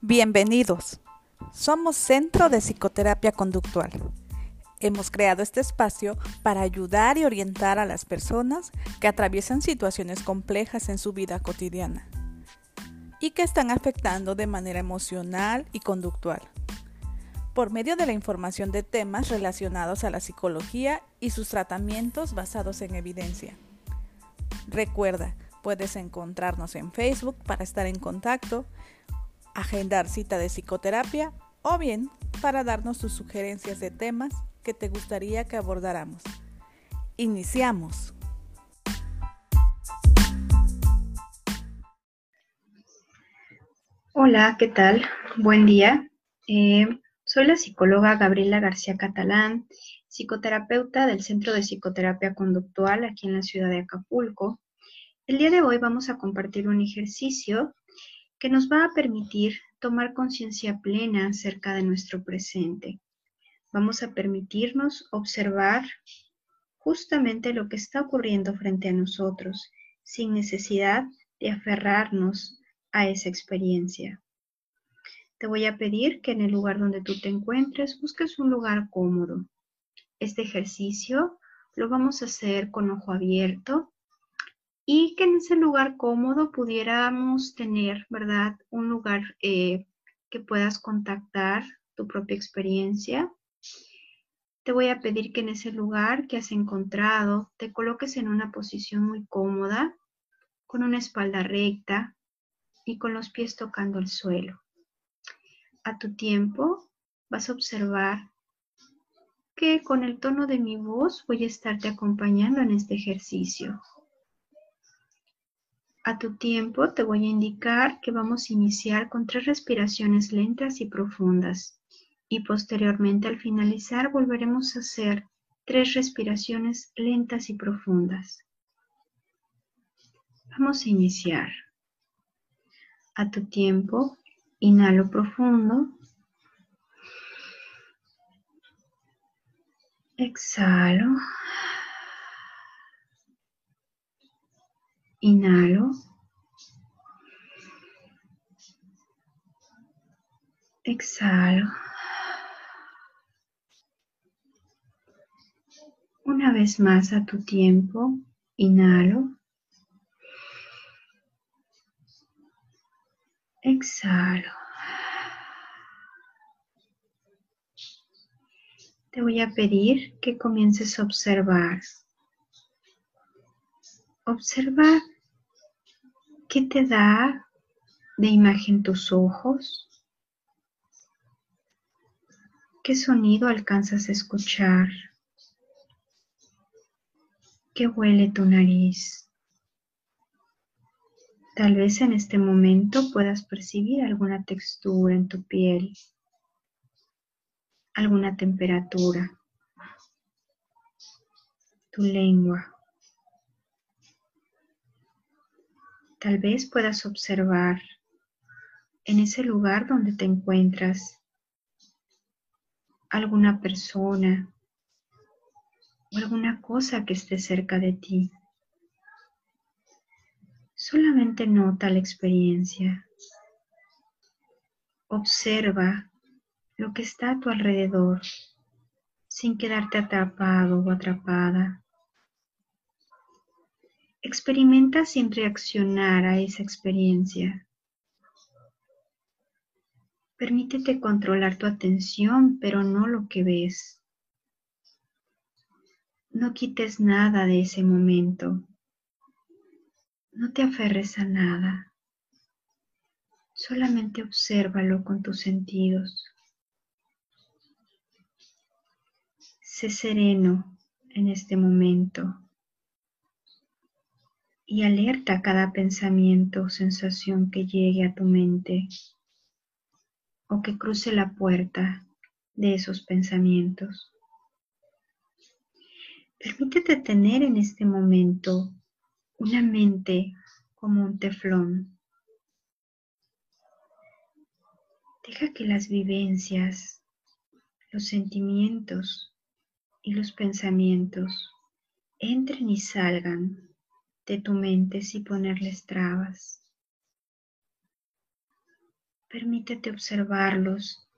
Bienvenidos. Somos Centro de Psicoterapia Conductual. Hemos creado este espacio para ayudar y orientar a las personas que atraviesan situaciones complejas en su vida cotidiana y que están afectando de manera emocional y conductual por medio de la información de temas relacionados a la psicología y sus tratamientos basados en evidencia. Recuerda, puedes encontrarnos en Facebook para estar en contacto agendar cita de psicoterapia o bien para darnos tus sugerencias de temas que te gustaría que abordáramos. Iniciamos. Hola, ¿qué tal? Buen día. Eh, soy la psicóloga Gabriela García Catalán, psicoterapeuta del Centro de Psicoterapia Conductual aquí en la ciudad de Acapulco. El día de hoy vamos a compartir un ejercicio que nos va a permitir tomar conciencia plena acerca de nuestro presente. Vamos a permitirnos observar justamente lo que está ocurriendo frente a nosotros, sin necesidad de aferrarnos a esa experiencia. Te voy a pedir que en el lugar donde tú te encuentres busques un lugar cómodo. Este ejercicio lo vamos a hacer con ojo abierto y que en ese lugar cómodo pudiéramos tener, ¿verdad? Un lugar eh, que puedas contactar tu propia experiencia. Te voy a pedir que en ese lugar que has encontrado te coloques en una posición muy cómoda, con una espalda recta y con los pies tocando el suelo. A tu tiempo vas a observar que con el tono de mi voz voy a estarte acompañando en este ejercicio. A tu tiempo te voy a indicar que vamos a iniciar con tres respiraciones lentas y profundas y posteriormente al finalizar volveremos a hacer tres respiraciones lentas y profundas. Vamos a iniciar. A tu tiempo, inhalo profundo. Exhalo. Inhalo. Exhalo. Una vez más a tu tiempo, inhalo. Exhalo. Te voy a pedir que comiences a observar Observa qué te da de imagen tus ojos, qué sonido alcanzas a escuchar, qué huele tu nariz. Tal vez en este momento puedas percibir alguna textura en tu piel, alguna temperatura, tu lengua. Tal vez puedas observar en ese lugar donde te encuentras alguna persona o alguna cosa que esté cerca de ti. Solamente nota la experiencia. Observa lo que está a tu alrededor sin quedarte atrapado o atrapada. Experimenta sin reaccionar a esa experiencia. Permítete controlar tu atención, pero no lo que ves. No quites nada de ese momento. No te aferres a nada. Solamente obsérvalo con tus sentidos. Sé sereno en este momento y alerta cada pensamiento o sensación que llegue a tu mente o que cruce la puerta de esos pensamientos. Permítete tener en este momento una mente como un teflón. Deja que las vivencias, los sentimientos y los pensamientos entren y salgan de tu mente sin ponerles trabas. Permítete observarlos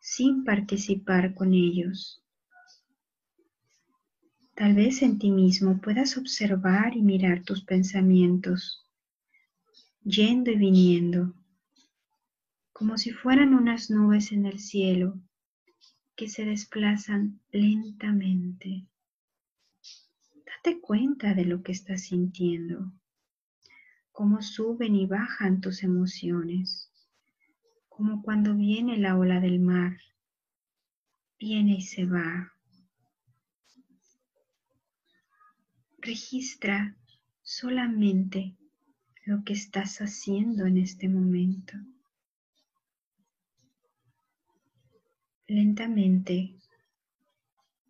sin participar con ellos. Tal vez en ti mismo puedas observar y mirar tus pensamientos, yendo y viniendo, como si fueran unas nubes en el cielo que se desplazan lentamente. Date cuenta de lo que estás sintiendo, cómo suben y bajan tus emociones como cuando viene la ola del mar, viene y se va. Registra solamente lo que estás haciendo en este momento. Lentamente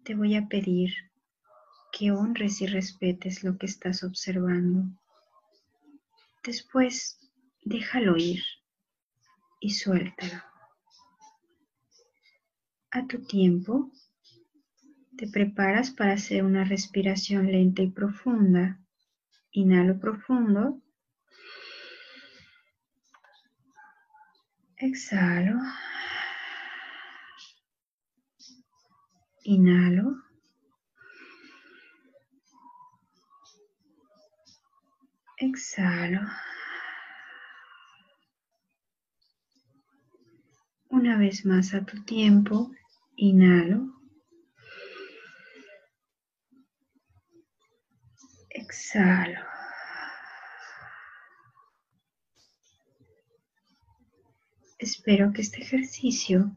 te voy a pedir que honres y respetes lo que estás observando. Después, déjalo ir y suéltalo. A tu tiempo, te preparas para hacer una respiración lenta y profunda. Inhalo profundo. Exhalo. Inhalo. Exhalo. Una vez más a tu tiempo, inhalo. Exhalo. Espero que este ejercicio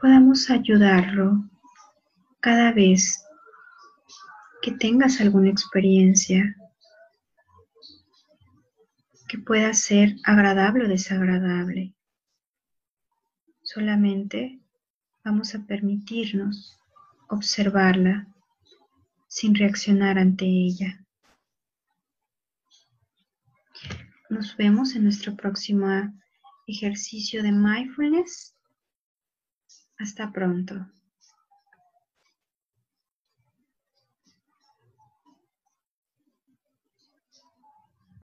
podamos ayudarlo cada vez que tengas alguna experiencia pueda ser agradable o desagradable. Solamente vamos a permitirnos observarla sin reaccionar ante ella. Nos vemos en nuestro próximo ejercicio de mindfulness. Hasta pronto.